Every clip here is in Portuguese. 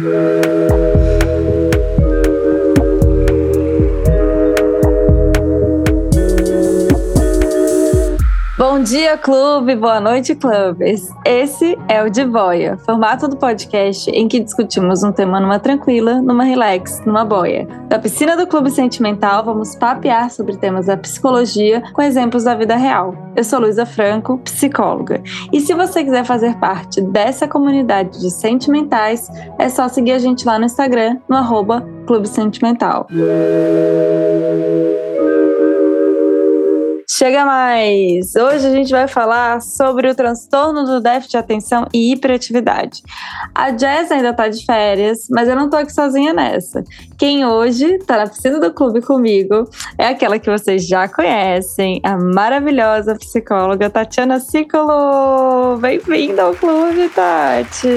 Bom dia, clube! Boa noite, clubes! Esse é o De Boia, formato do podcast em que discutimos um tema numa tranquila, numa relax, numa boia. Da piscina do Clube Sentimental, vamos papear sobre temas da psicologia com exemplos da vida real. Eu sou Luísa Franco, psicóloga. E se você quiser fazer parte dessa comunidade de sentimentais, é só seguir a gente lá no Instagram, no arroba Clube Sentimental. Chega mais! Hoje a gente vai falar sobre o transtorno do déficit de atenção e hiperatividade. A Jess ainda tá de férias, mas eu não tô aqui sozinha nessa. Quem hoje tá na piscina do clube comigo é aquela que vocês já conhecem, a maravilhosa psicóloga Tatiana Cicolo. Bem-vinda ao clube, Tati!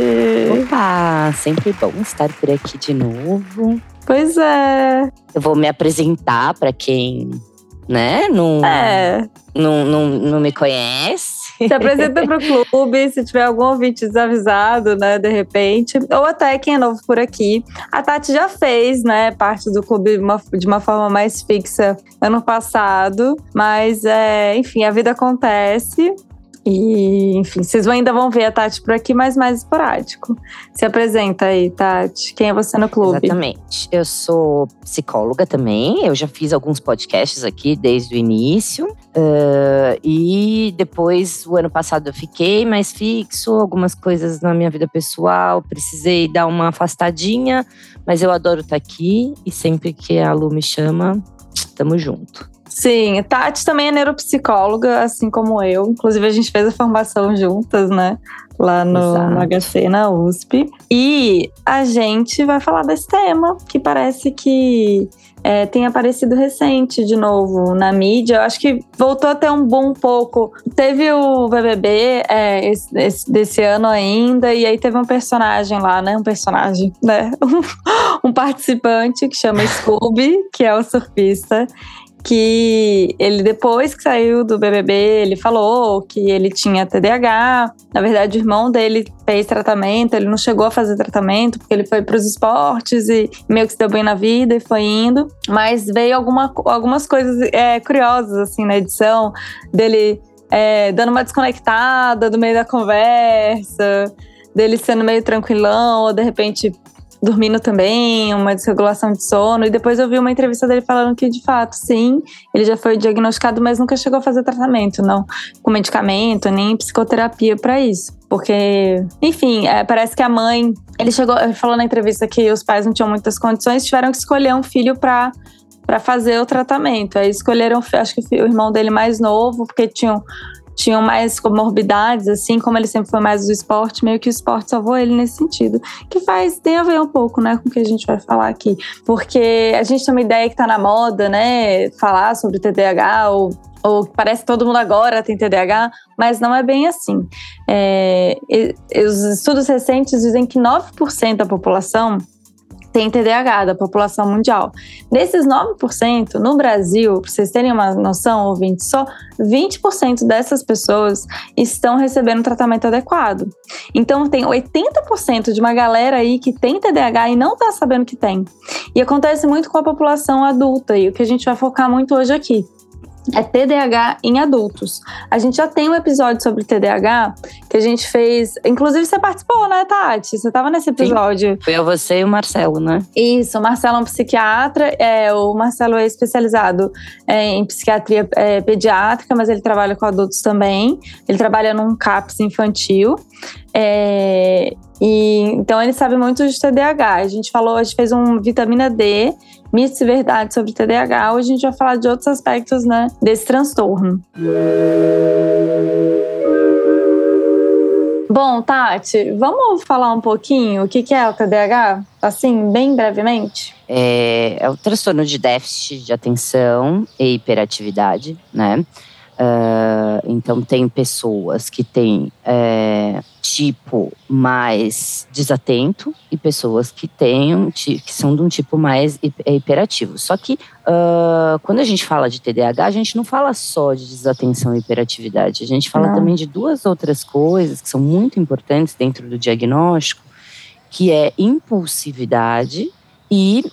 Opa! Sempre bom estar por aqui de novo. Pois é. Eu vou me apresentar para quem né? Não, É. não, não, não me conhece. Se apresenta para o clube, se tiver algum ouvinte desavisado, né, de repente, ou até quem é novo por aqui. A Tati já fez, né, parte do clube uma- de uma forma mais fixa ano passado, mas, é, enfim, a vida acontece. E, enfim, vocês ainda vão ver a Tati por aqui, mas mais esporádico. Se apresenta aí, Tati. Quem é você no clube? Exatamente. Eu sou psicóloga também. Eu já fiz alguns podcasts aqui desde o início. Ah, e depois, o ano passado, eu fiquei mais fixo. Algumas coisas na minha vida pessoal. Precisei dar uma afastadinha. Mas eu adoro estar aqui. E sempre que a Lu me chama, tamo junto. Sim, Tati também é neuropsicóloga, assim como eu. Inclusive, a gente fez a formação juntas, né? Lá no, no HC, na USP. E a gente vai falar desse tema, que parece que é, tem aparecido recente de novo na mídia. Eu acho que voltou a ter um boom um pouco. Teve o BBB é, esse- esse- desse ano ainda, e aí teve um personagem lá, né? Um personagem, né? um participante que chama Scooby, que é o surfista que ele depois que saiu do BBB, ele falou que ele tinha TDAH. Na verdade, o irmão dele fez tratamento, ele não chegou a fazer tratamento porque ele foi para os esportes e meio que se deu bem na vida e foi indo. Mas veio alguma, algumas coisas é, curiosas assim na edição dele é, dando uma desconectada do meio da conversa, dele sendo meio tranquilão ou de repente dormindo também, uma desregulação de sono. E depois eu vi uma entrevista dele falando que, de fato, sim, ele já foi diagnosticado, mas nunca chegou a fazer tratamento, não com medicamento, nem psicoterapia para isso. Porque, enfim, é, parece que a mãe. Ele chegou, ele falou na entrevista que os pais não tinham muitas condições, tiveram que escolher um filho para para fazer o tratamento. Aí escolheram, acho que o irmão dele mais novo, porque tinham tinham mais comorbidades, assim, como ele sempre foi mais do esporte, meio que o esporte salvou ele nesse sentido. Que faz, tem a ver um pouco, né, com o que a gente vai falar aqui. Porque a gente tem uma ideia que tá na moda, né, falar sobre TDAH ou ou parece que todo mundo agora tem TDAH, mas não é bem assim. É, e- e os estudos recentes dizem que 9% da população tem TDAH, da população mundial. Desses 9%, no Brasil, para vocês terem uma noção, ouvinte, só 20% dessas pessoas estão recebendo tratamento adequado. Então, tem 80% de uma galera aí que tem TDAH e não está sabendo que tem. E acontece muito com a população adulta, e o que a gente vai focar muito hoje aqui. É TDAH em adultos. A gente já tem um episódio sobre TDAH que a gente fez. Inclusive, você participou, né, Tati? Você estava nesse episódio. Foi eu, você e o Marcelo, né? Isso, o Marcelo é um psiquiatra, é, o Marcelo é especializado é, em psiquiatria é, pediátrica, mas ele trabalha com adultos também. Ele trabalha num CAPS infantil. É, e, então ele sabe muito de TDAH. A gente falou, a gente fez um vitamina D, mitos e verdades sobre TDAH. Hoje a gente vai falar de outros aspectos né, desse transtorno. Bom, Tati, vamos falar um pouquinho o que que é o TDAH? Assim, bem brevemente? É, é o transtorno de déficit de atenção e hiperatividade, né? Ah, então, tem pessoas que têm é, tipo mais desatento e pessoas que têm que são de um tipo mais é, hiperativo. Só que ah, quando a gente fala de TDAH, a gente não fala só de desatenção e hiperatividade. A gente fala Não. também de duas outras coisas que são muito importantes dentro do diagnóstico, que é impulsividade e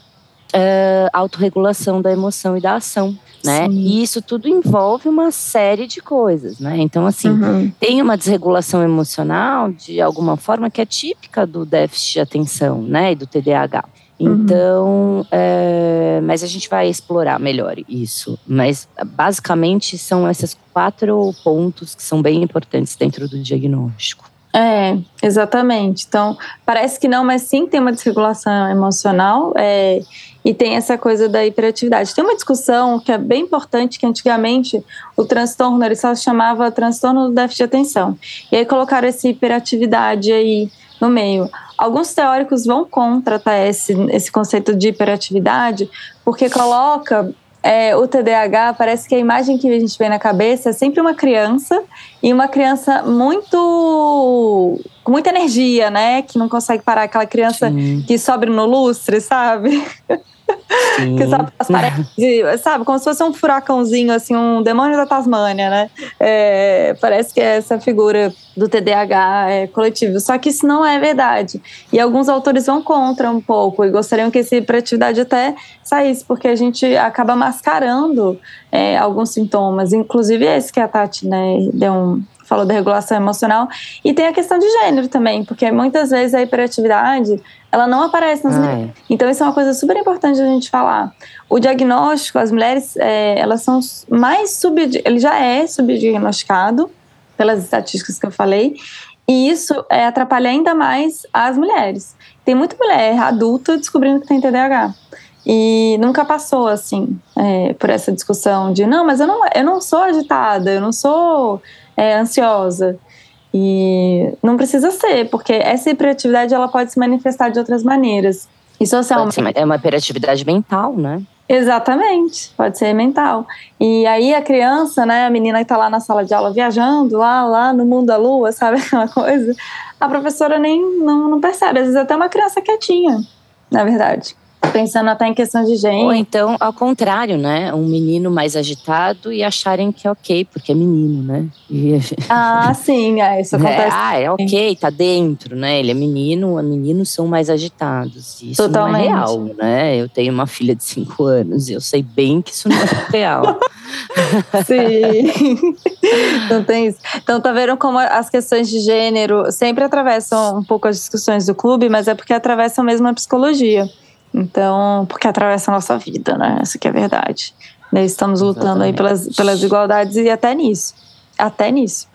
uh, autorregulação da emoção e da ação. Né? E isso tudo envolve uma série de coisas, né? Então, assim, uhum. tem uma desregulação emocional de alguma forma que é típica do déficit de atenção, né? E do TDAH. Uhum. Então, uhum. é, mas a gente vai explorar melhor isso. Mas basicamente são esses quatro pontos que são bem importantes dentro do diagnóstico. É, exatamente. Então, parece que não, mas sim tem uma desregulação emocional é, e tem essa coisa da hiperatividade. Tem uma discussão que é bem importante, que antigamente o transtorno, ele só se chamava transtorno do déficit de atenção. E aí colocaram essa hiperatividade aí no meio. Alguns teóricos vão contra tá, esse, esse conceito de hiperatividade, porque coloca é, o TDAH, parece que a imagem que a gente vê na cabeça é sempre uma criança e uma criança muito com muita energia, né? Que não consegue parar aquela criança Sim. que sobe no lustre, sabe? que sabe, sabe, como se fosse um furacãozinho, assim, um demônio da Tasmânia, né? É, parece que é essa figura do TDAH é, coletivo. Só que isso não é verdade. E alguns autores vão contra um pouco e gostariam que essa hiperatividade até saísse, porque a gente acaba mascarando é, alguns sintomas, inclusive esse que a Tati né, deu um, falou da regulação emocional. E tem a questão de gênero também, porque muitas vezes a hiperatividade ela não aparece nas mulheres. Então isso é uma coisa super importante a gente falar. O diagnóstico, as mulheres, é, elas são mais sub, ele já é subdiagnosticado pelas estatísticas que eu falei, e isso é, atrapalha ainda mais as mulheres. Tem muita mulher adulta descobrindo que tem TDAH. E nunca passou, assim, é, por essa discussão de não, mas eu não, eu não sou agitada, eu não sou é, ansiosa. E não precisa ser, porque essa hiperatividade ela pode se manifestar de outras maneiras. E socialmente. é uma hiperatividade mental, né? Exatamente, pode ser mental. E aí a criança, né, a menina que está lá na sala de aula viajando, lá, lá no mundo da lua, sabe aquela coisa? A professora nem não, não percebe. Às vezes até uma criança quietinha, na verdade pensando até em questão de gênero. Ou então, ao contrário, né? Um menino mais agitado e acharem que é ok, porque é menino, né? E... Ah, sim, é, isso acontece. É, ah, é ok, tá dentro, né? Ele é menino, meninos são mais agitados. Isso Totalmente. não é real, né? Eu tenho uma filha de cinco anos e eu sei bem que isso não é real. Sim. Não tem isso. Então, tá vendo como as questões de gênero sempre atravessam um pouco as discussões do clube, mas é porque atravessam mesmo a psicologia. Então, porque atravessa a nossa vida, né? Essa que é verdade. Nós estamos lutando Exatamente. aí pelas, pelas igualdades e até nisso. Até nisso.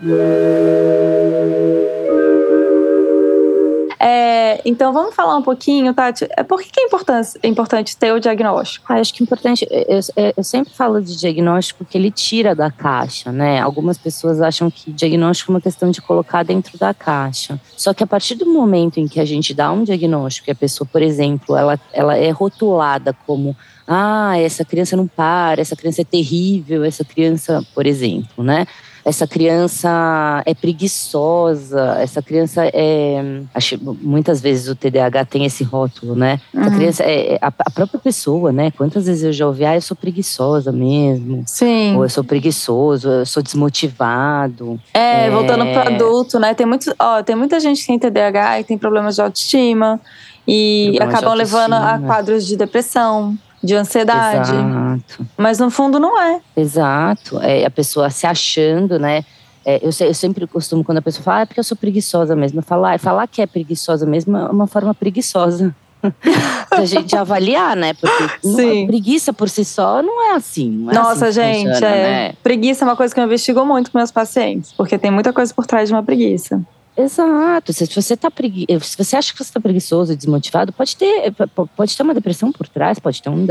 É, então vamos falar um pouquinho, Tati. É, por que é importante, é importante ter o diagnóstico? Ah, acho que é importante. Eu, eu, sempre falo de diagnóstico que ele tira da caixa, né? Algumas pessoas acham que diagnóstico é uma questão de colocar dentro da caixa. Só que a partir do momento em que a gente dá um diagnóstico, e a pessoa, por exemplo, ela, ela é rotulada como ah, essa criança não para, essa criança é terrível, essa criança, por exemplo, né? Essa criança é preguiçosa, essa criança é. Acho, muitas vezes o TDAH tem esse rótulo, né? Uhum. A criança é, é a, a, própria pessoa, né? Quantas vezes eu já ouvi, ah, eu sou preguiçosa mesmo. Sim. Ou eu sou preguiçoso, eu sou desmotivado. É, é... voltando pro adulto, né? Tem, muito, ó, tem muita gente que tem TDAH e tem problemas de autoestima e acabam levando a quadros de depressão de ansiedade. Exato. Mas no fundo não é. Exato. É a pessoa se achando, né? É, eu, eu, sempre costumo, quando a pessoa fala, ah, é porque eu sou preguiçosa mesmo. Falo, ah, falar que é preguiçosa mesmo é uma forma preguiçosa. a gente avaliar, né? Porque Sim. preguiça por si só não é assim. Não é Nossa, assim gente, funciona, é. Né? preguiça é uma coisa que eu investigo muito com meus pacientes, porque tem muita coisa por trás de uma preguiça. Exato. Se você, tá pregui... se você acha que você está preguiçoso e desmotivado, pode ter, pode ter uma depressão por trás, pode ter um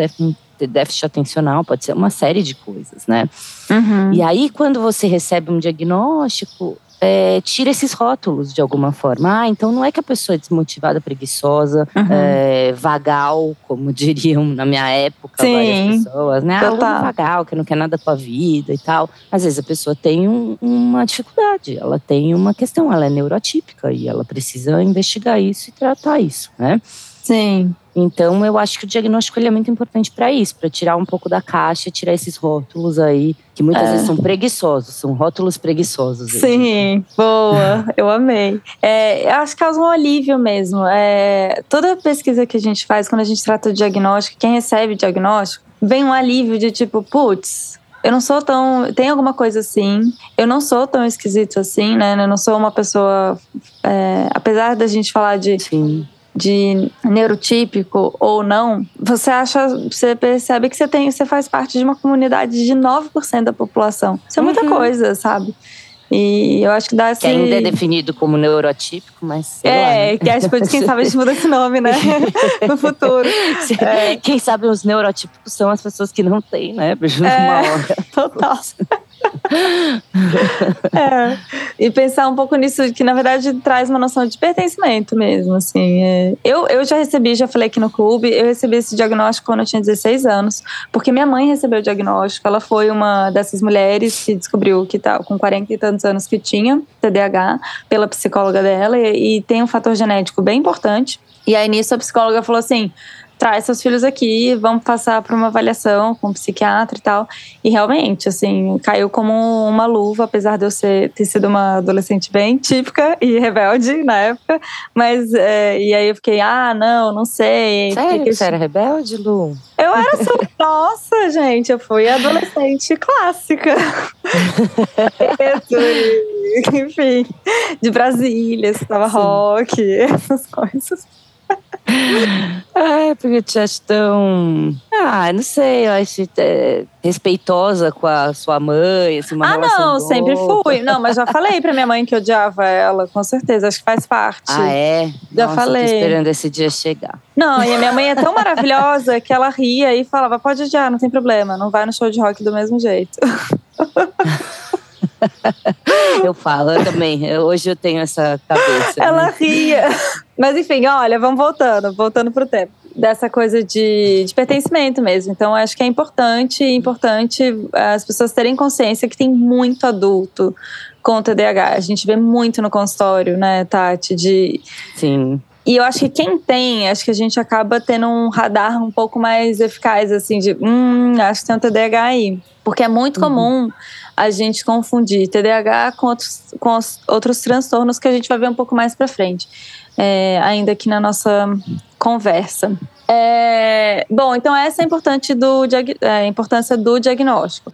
déficit atencional, pode ser uma série de coisas, né? Uhum. E aí, quando você recebe um diagnóstico, é, tira esses rótulos de alguma forma. Ah, então não é que a pessoa é desmotivada, preguiçosa, uhum. é, vagal, como diriam na minha época Sim. várias pessoas, né? Ah, vagal, que não quer nada com a vida e tal. Às vezes a pessoa tem um, uma dificuldade, ela tem uma questão, ela é neurotípica e ela precisa investigar isso e tratar isso, né? Sim. Então, eu acho que o diagnóstico ele é muito importante para isso, para tirar um pouco da caixa, tirar esses rótulos aí, que muitas é. vezes são preguiçosos, são rótulos preguiçosos. Sim, boa, eu amei. É, eu acho que causa um alívio mesmo. É, toda pesquisa que a gente faz, quando a gente trata o diagnóstico, quem recebe o diagnóstico, vem um alívio de tipo, putz, eu não sou tão. Tem alguma coisa assim. Eu não sou tão esquisito assim, né? Eu não sou uma pessoa. É, apesar da gente falar de. Sim de neurotípico ou não, você acha, você percebe que você tem, você faz parte de uma comunidade de 9% da população. Isso é muita uhum. coisa, sabe? E eu acho que dá assim. Que ainda é definido como neurotípico, mas. é, lá, né? que acho que quem sabe a gente muda esse nome, né? no futuro. É. Quem sabe os neurotípicos são as pessoas que não têm, né? É, hora. Total. é. E pensar um pouco nisso, que na verdade traz uma noção de pertencimento mesmo, assim. É. Eu, eu já recebi, já falei aqui no clube, eu recebi esse diagnóstico quando eu tinha 16 anos, porque minha mãe recebeu o diagnóstico. Ela foi uma dessas mulheres que descobriu que tá com 40 e tantos anos que tinha TDAH pela psicóloga dela e, e tem um fator genético bem importante. E aí nisso a psicóloga falou assim: traz seus filhos aqui, vamos passar por uma avaliação com um psiquiatra e tal. E realmente, assim, caiu como uma luva, apesar de eu ser, ter sido uma adolescente bem típica e rebelde na época. Mas, é, e aí eu fiquei, ah, não, não sei. Sério? Que Você era rebelde, Lu? Eu era só, nossa, gente, eu fui adolescente clássica. Enfim, de Brasília, estava rock, essas coisas. É, porque eu te acho tão. Ah, não sei, eu acho é, respeitosa com a sua mãe, assim, uma Ah, não, boa. sempre fui. Não, mas já falei pra minha mãe que odiava ela, com certeza, acho que faz parte. Ah, é? Já Nossa, falei. Tô esperando esse dia chegar. Não, e a minha mãe é tão maravilhosa que ela ria e falava: pode odiar, não tem problema, não vai no show de rock do mesmo jeito. eu falo, eu também. Eu, hoje eu tenho essa cabeça. Ela né? ria. Mas enfim, olha, vamos voltando, voltando pro tempo. Dessa coisa de, de pertencimento mesmo. Então, acho que é importante, importante as pessoas terem consciência que tem muito adulto com TDAH. A gente vê muito no consultório, né, Tati? De, Sim. E eu acho que quem tem, acho que a gente acaba tendo um radar um pouco mais eficaz, assim, de hum, acho que tem um TDAH aí. Porque é muito uhum. A gente confundir TDAH com outros, com outros transtornos que a gente vai ver um pouco mais para frente, é, ainda aqui na nossa conversa. É, bom, então essa é a, importante do, é, a importância do diagnóstico.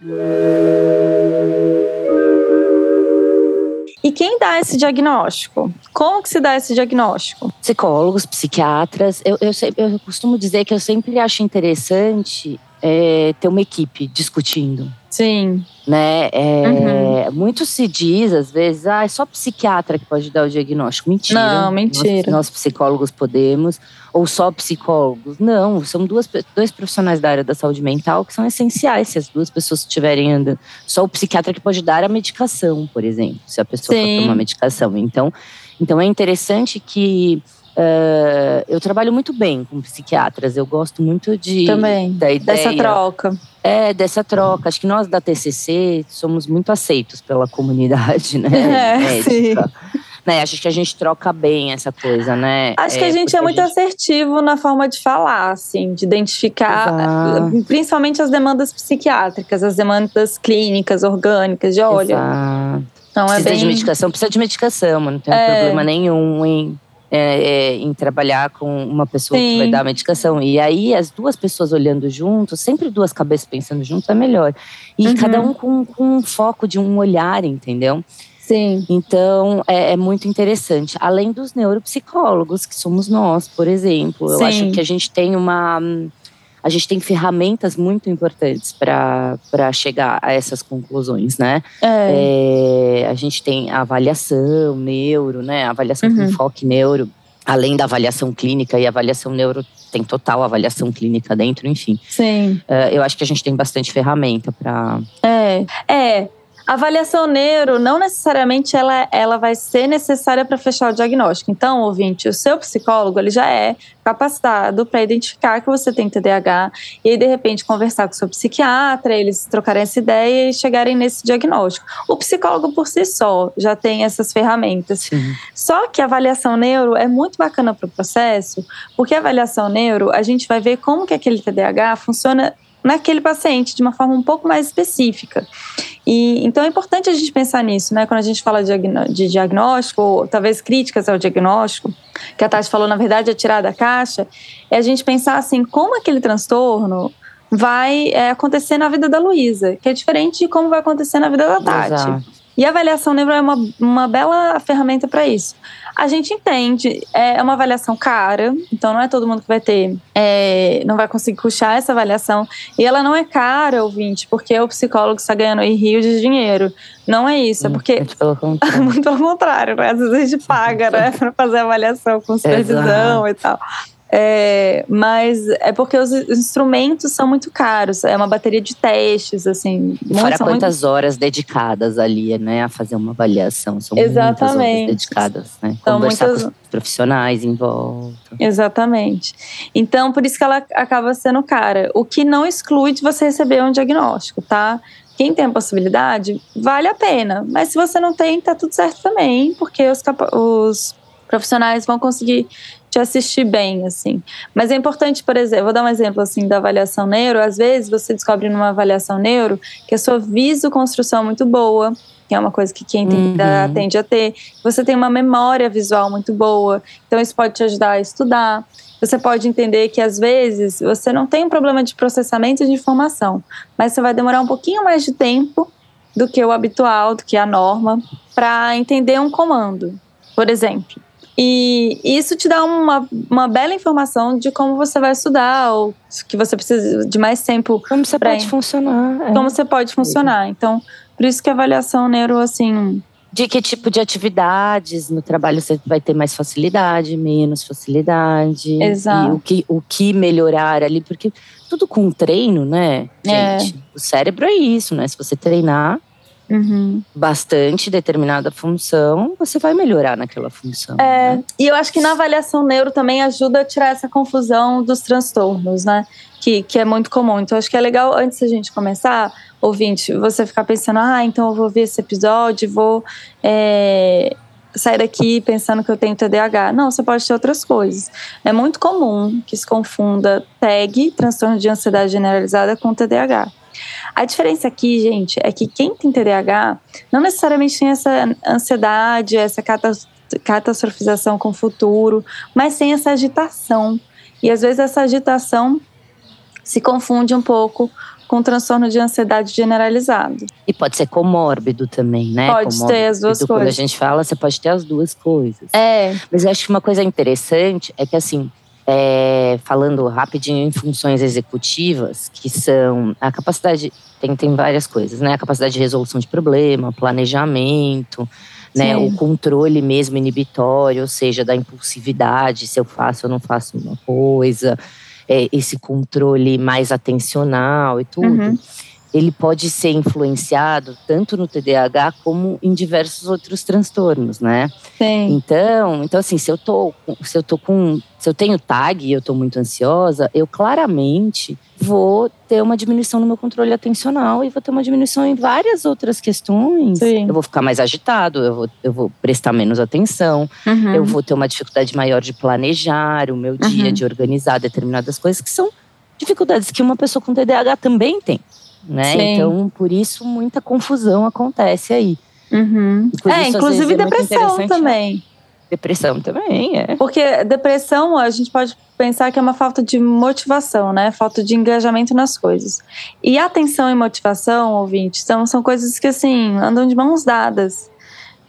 E quem dá esse diagnóstico? Como que se dá esse diagnóstico? Psicólogos, psiquiatras. Eu, eu, eu costumo dizer que eu sempre acho interessante é, ter uma equipe discutindo. Sim. Né? É, uhum. Muito se diz, às vezes, ah, é só psiquiatra que pode dar o diagnóstico. Mentira. Não, mentira. Nós, nós psicólogos podemos, ou só psicólogos. Não, são duas, dois profissionais da área da saúde mental que são essenciais se as duas pessoas estiverem andando. Só o psiquiatra que pode dar a medicação, por exemplo, se a pessoa Sim. for tomar medicação. Então, então é interessante que Uh, eu trabalho muito bem com psiquiatras, eu gosto muito de. Também. Da ideia, dessa troca. É, dessa troca. Acho que nós da TCC somos muito aceitos pela comunidade, né? É, médica. sim. Né, acho que a gente troca bem essa coisa, né? Acho é, que a gente é muito gente... assertivo na forma de falar, assim, de identificar, Exato. principalmente as demandas psiquiátricas, as demandas clínicas, orgânicas, de olha. Exato. Então, é precisa é bem... de medicação, precisa de medicação, não tem é. problema nenhum em é, é, em trabalhar com uma pessoa Sim. que vai dar a medicação. E aí, as duas pessoas olhando juntos, sempre duas cabeças pensando juntos é melhor. E uhum. cada um com, com um foco de um olhar, entendeu? Sim. Então, é, é, muito interessante. Além dos neuropsicólogos, que somos nós, por exemplo. Eu Sim. acho que a gente tem uma a gente tem ferramentas muito importantes para chegar a essas conclusões, né? É. É, a gente tem a avaliação neuro, né? A avaliação uhum. com enfoque neuro, além da avaliação clínica e a avaliação neuro tem total avaliação clínica dentro, enfim. Sim. Uh, eu acho que a gente tem bastante ferramenta para. É, é. A avaliação neuro não necessariamente ela, ela vai ser necessária para fechar o diagnóstico. Então, ouvinte, o seu psicólogo ele já é capacitado para identificar que você tem TDAH e aí, de repente, conversar com o seu psiquiatra, eles trocarem essa ideia e chegarem nesse diagnóstico. O psicólogo por si só já tem essas ferramentas. Sim. Só que a avaliação neuro é muito bacana para o processo, porque a avaliação neuro, a gente vai ver como que aquele TDAH funciona naquele paciente de uma forma um pouco mais específica. E então é importante a gente pensar nisso, né? Quando a gente fala de, de diagnóstico, ou talvez críticas ao diagnóstico, que a Tati falou, na verdade, é tirar da caixa, é a gente pensar assim, como aquele transtorno vai é, acontecer na vida da Luísa, que é diferente de como vai acontecer na vida da Tati. Exato. E a avaliação neuro é uma, uma bela ferramenta para isso. A gente entende, é uma avaliação cara, então não é todo mundo que vai ter, é, não vai conseguir puxar essa avaliação. E ela não é cara, ouvinte, porque o psicólogo está ganhando em rio de dinheiro. Não é isso, é hum, porque. Muito pelo contrário. muito pelo contrário, né? Às vezes a gente paga, né, para fazer avaliação com supervisão Exato. e tal. É, mas é porque os instrumentos são muito caros. É uma bateria de testes, assim. Fora quantas muito... horas dedicadas ali, né, a fazer uma avaliação. São Exatamente. muitas horas dedicadas, né? São Conversar muitas... com os profissionais em volta. Exatamente. Então, por isso que ela acaba sendo cara. O que não exclui de você receber um diagnóstico, tá? Quem tem a possibilidade, vale a pena. Mas se você não tem, tá tudo certo também, porque os, os profissionais vão conseguir te assistir bem, assim. Mas é importante, por exemplo, vou dar um exemplo assim da avaliação neuro. Às vezes você descobre numa avaliação neuro que a sua visoconstrução é muito boa, que é uma coisa que quem uhum. tende a ter. Você tem uma memória visual muito boa, então isso pode te ajudar a estudar. Você pode entender que às vezes você não tem um problema de processamento de informação, mas você vai demorar um pouquinho mais de tempo do que o habitual, do que a norma, para entender um comando. Por exemplo, e isso te dá uma, uma bela informação de como você vai estudar, ou que você precisa de mais tempo. Como você pode funcionar. É. Como você pode funcionar. Então, por isso que a avaliação neuro, assim. De que tipo de atividades no trabalho você vai ter mais facilidade, menos facilidade. Exato. E o que, o que melhorar ali, porque tudo com treino, né, é. gente? É. O cérebro é isso, né? Se você treinar, uhum. bastante determinada função, você vai melhorar naquela função. É, né? E eu acho que na avaliação neuro também ajuda a tirar essa confusão dos transtornos, né? Que, que é muito comum. Então, acho que é legal, antes da gente começar, ouvinte, você ficar pensando, ah, então eu vou ver esse episódio, vou é, sair daqui pensando que eu tenho TDAH. Não, você pode ter outras coisas. É muito comum que se confunda TAG, transtorno de ansiedade generalizada, com TDAH. A diferença aqui, gente, é que quem tem TDAH não necessariamente tem essa ansiedade, essa catastrofização com o futuro, mas tem essa agitação. E às vezes essa agitação se confunde um pouco com transtorno de ansiedade generalizado. E pode ser comórbido também, né? Pode comórbido, ter as duas coisas. Quando a gente fala, você pode ter as duas coisas. É. Mas eu acho que uma coisa interessante é que, assim, é, falando rapidinho em funções executivas, que são a capacidade, tem, tem várias coisas, né? A capacidade de resolução de problema, planejamento, né? O controle mesmo inibitório, ou seja, da impulsividade, se eu faço ou não faço uma coisa, é, esse controle mais atencional e tudo. Uhum ele pode ser influenciado tanto no TDAH como em diversos outros transtornos, né? Sim. Então, então assim, se eu tô, se eu tô com, se eu tenho TAG e eu tô muito ansiosa, eu claramente vou ter uma diminuição no meu controle atencional e vou ter uma diminuição em várias outras questões. Sim. Eu vou ficar mais agitado, eu vou, eu vou prestar menos atenção, uhum. eu vou ter uma dificuldade maior de planejar o meu dia, uhum. de organizar determinadas coisas que são dificuldades que uma pessoa com TDAH também tem né? Sim. Então, por isso, muita confusão acontece aí. Uhum. É, isso, inclusive é depressão também. Depressão também, é. Porque depressão, a gente pode pensar que é uma falta de motivação, né? Falta de engajamento nas coisas. E atenção e motivação, ouvinte, são, são coisas que, assim, andam de mãos dadas.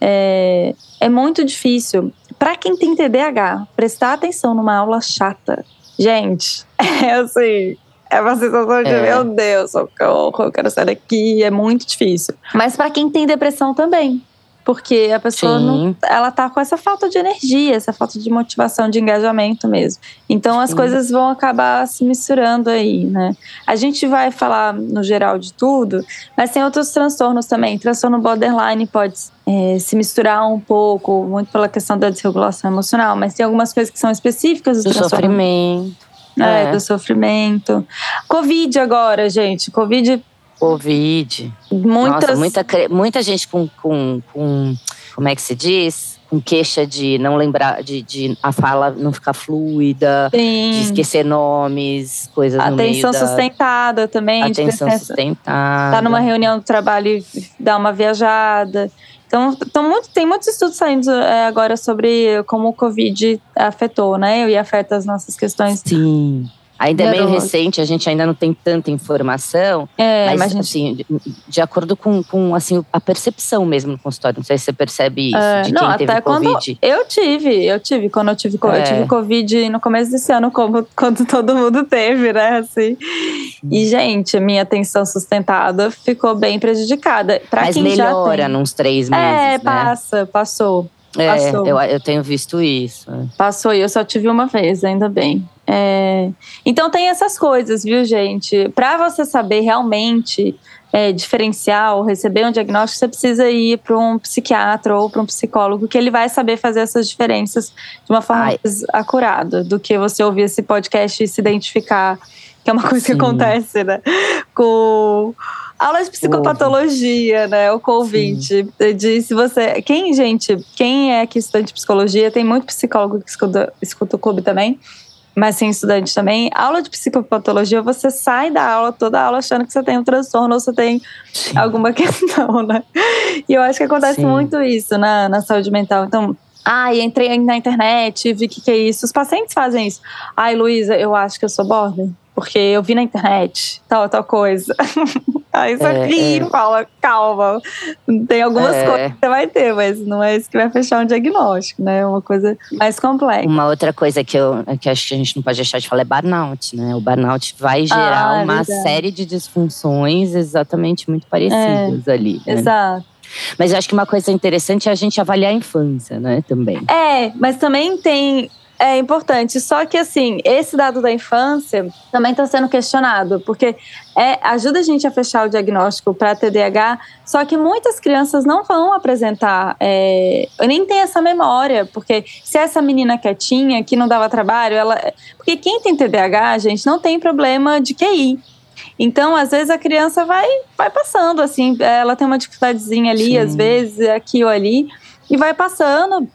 É, é muito difícil. Para quem tem TDAH, prestar atenção numa aula chata, gente, é assim, é uma sensação de, é. meu Deus, socorro, eu quero sair daqui. É muito difícil. Mas para quem tem depressão também. porque a pessoa não, ela tá com essa falta de energia, essa falta de motivação, de engajamento mesmo. Então as Sim. coisas vão acabar se misturando aí, né? A gente vai falar no geral de tudo, mas tem outros transtornos também. Transtorno borderline pode é, se misturar um pouco, muito pela questão da desregulação emocional, mas tem algumas coisas que são específicas do, do sofrimento. É, é, do sofrimento. Covid agora, gente. Covid Covid. Muitas... Nossa, muita, muita gente com, com, com. Como é que se diz? Com queixa de não lembrar, de, de a fala não ficar fluida, Sim. de esquecer nomes, coisas Atenção da... sustentada também. Atenção sustentada. Tá numa reunião do trabalho e dá uma viajada. Então, então muito, tem muitos estudos saindo é, agora sobre como o Covid afetou, né? E afeta as nossas questões. Sim. Ainda é meio recente, a gente ainda não tem tanta informação. É, mas, assim, de, de, acordo com, com assim, a percepção mesmo no consultório. Não sei se você percebe isso, é, de quem não, teve até Covid. eu tive, eu tive. Quando eu tive, é. eu tive Covid no começo desse ano, como quando todo mundo teve, né? Assim. E, gente, minha atenção sustentada ficou bem prejudicada. Pra mas quem melhora já tem. nos três meses, É, né? passa, passou. É, eu, eu tenho visto isso. Passou e eu só tive uma vez, ainda bem. É, então tem essas coisas, viu, gente? Para você saber realmente é, diferenciar ou receber um diagnóstico, você precisa ir para um psiquiatra ou para um psicólogo, que ele vai saber fazer essas diferenças de uma forma Ai. mais acurada do que você ouvir esse podcast e se identificar, que é uma coisa Sim. que acontece, né? Com aula de psicopatologia, né? O convite de se você, quem gente, quem é aqui estudante de psicologia, tem muito psicólogo que escuta, escuta o clube também mas sem estudante também, aula de psicopatologia, você sai da aula, toda aula, achando que você tem um transtorno ou você tem Sim. alguma questão, né? E eu acho que acontece Sim. muito isso na, na saúde mental. Então, ai, entrei na internet, vi o que, que é isso. Os pacientes fazem isso. Ai, Luísa, eu acho que eu sou border porque eu vi na internet tal, tal coisa. Aí você é, ri é. fala, calma. Tem algumas é. coisas que você vai ter, mas não é isso que vai fechar um diagnóstico, né? É uma coisa mais complexa. Uma outra coisa que eu que acho que a gente não pode deixar de falar é burnout, né? O burnout vai gerar ah, uma verdade. série de disfunções exatamente muito parecidas é, ali. Né? Exato. Mas eu acho que uma coisa interessante é a gente avaliar a infância, né? Também. É, mas também tem é importante. Só que, assim, esse dado da infância também está sendo questionado, porque é, ajuda a gente a fechar o diagnóstico para TDAH, só que muitas crianças não vão apresentar, é, nem tem essa memória, porque se essa menina quietinha, que não dava trabalho, ela. Porque quem tem TDAH, gente, não tem problema de QI. Então, às vezes, a criança vai, vai passando, assim, ela tem uma dificuldadezinha ali, Sim. às vezes, aqui ou ali, e vai passando,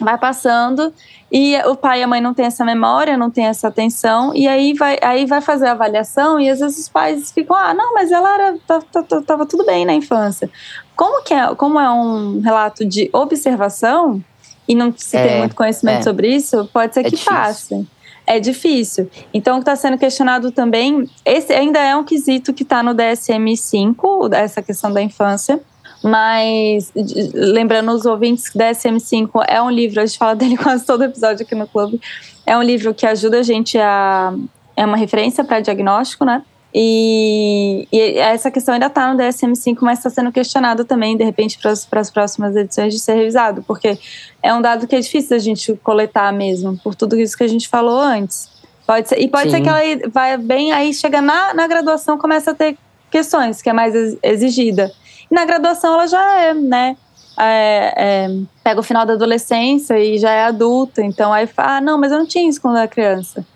vai passando. E o pai e a mãe não têm essa memória, não têm essa atenção, e aí vai, aí vai fazer a avaliação, e às vezes os pais ficam, ah, não, mas ela era, tava, tava tudo bem na infância. Como, que é, como é um relato de observação, e não se é, tem muito conhecimento é. sobre isso, pode ser é que difícil. passe. É difícil. Então, o que está sendo questionado também, esse ainda é um quesito que está no DSM-5, essa questão da infância, mas, lembrando os ouvintes, DSM-5 é um livro, a gente fala dele quase todo episódio aqui no clube. É um livro que ajuda a gente a. É uma referência para diagnóstico, né? E, e, essa questão ainda está no DSM-5, mas está sendo questionado também, de repente, para as próximas edições de ser revisado, porque é um dado que é difícil a gente coletar mesmo, por tudo isso que a gente falou antes. Pode ser, e pode Sim. ser que ela vai bem, aí chega na, na graduação, começa a ter questões, que é mais exigida. Na graduação ela já é, né? É, é, pega o final da adolescência e já é adulta, então aí fala, ah, não, mas eu não tinha isso quando era criança.